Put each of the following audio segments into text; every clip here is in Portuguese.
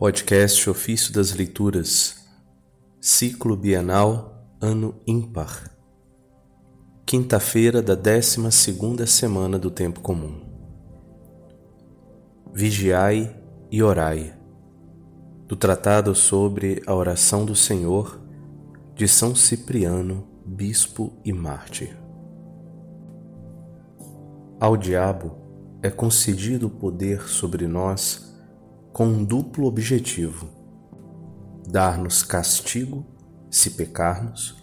Podcast Ofício das Leituras, Ciclo Bienal, Ano Ímpar, quinta-feira da décima segunda semana do Tempo Comum. Vigiai e orai, do Tratado sobre a Oração do Senhor, de São Cipriano, Bispo e Mártir. Ao diabo é concedido o poder sobre nós com um duplo objetivo: dar-nos castigo se pecarmos,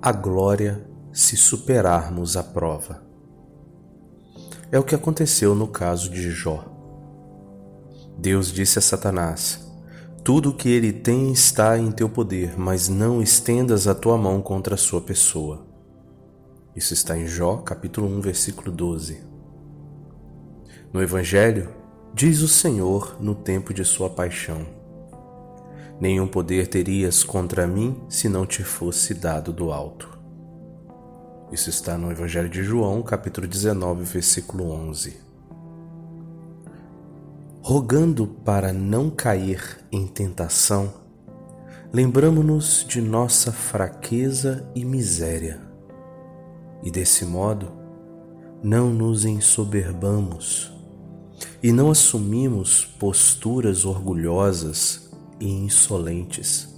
a glória se superarmos a prova. É o que aconteceu no caso de Jó. Deus disse a Satanás: Tudo o que ele tem está em teu poder, mas não estendas a tua mão contra a sua pessoa. Isso está em Jó, capítulo 1, versículo 12. No Evangelho, Diz o Senhor no tempo de sua paixão: Nenhum poder terias contra mim se não te fosse dado do alto. Isso está no Evangelho de João, capítulo 19, versículo 11. Rogando para não cair em tentação, lembramo-nos de nossa fraqueza e miséria, e desse modo não nos ensoberbamos e não assumimos posturas orgulhosas e insolentes,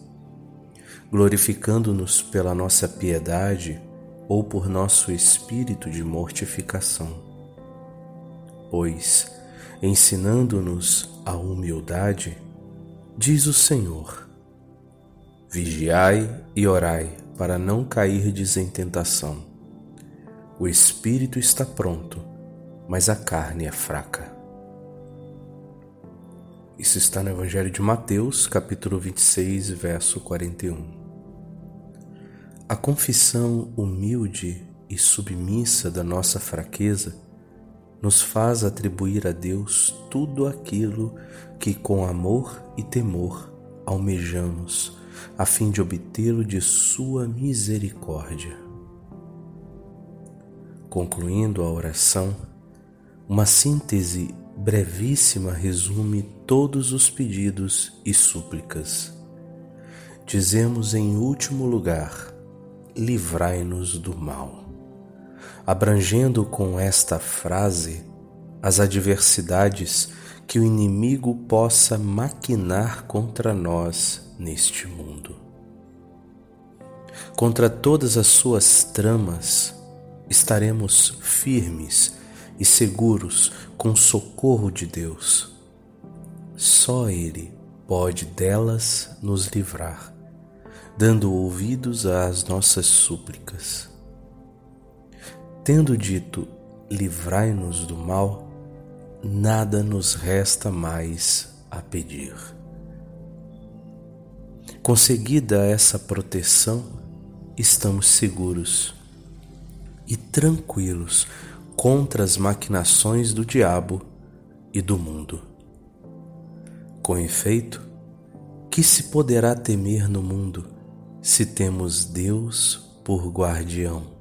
glorificando-nos pela nossa piedade ou por nosso espírito de mortificação. Pois, ensinando-nos a humildade, diz o Senhor: Vigiai e orai para não cairdes em tentação. O espírito está pronto, mas a carne é fraca. Isso está no Evangelho de Mateus, capítulo 26, verso 41. A confissão humilde e submissa da nossa fraqueza nos faz atribuir a Deus tudo aquilo que com amor e temor almejamos, a fim de obtê-lo de Sua misericórdia. Concluindo a oração, uma síntese brevíssima resume todos os pedidos e súplicas. Dizemos em último lugar: livrai-nos do mal, abrangendo com esta frase as adversidades que o inimigo possa maquinar contra nós neste mundo. Contra todas as suas tramas, estaremos firmes e seguros com o socorro de Deus. Só Ele pode delas nos livrar, dando ouvidos às nossas súplicas. Tendo dito, livrai-nos do mal, nada nos resta mais a pedir. Conseguida essa proteção, estamos seguros e tranquilos contra as maquinações do diabo e do mundo. Com efeito, que se poderá temer no mundo se temos Deus por guardião?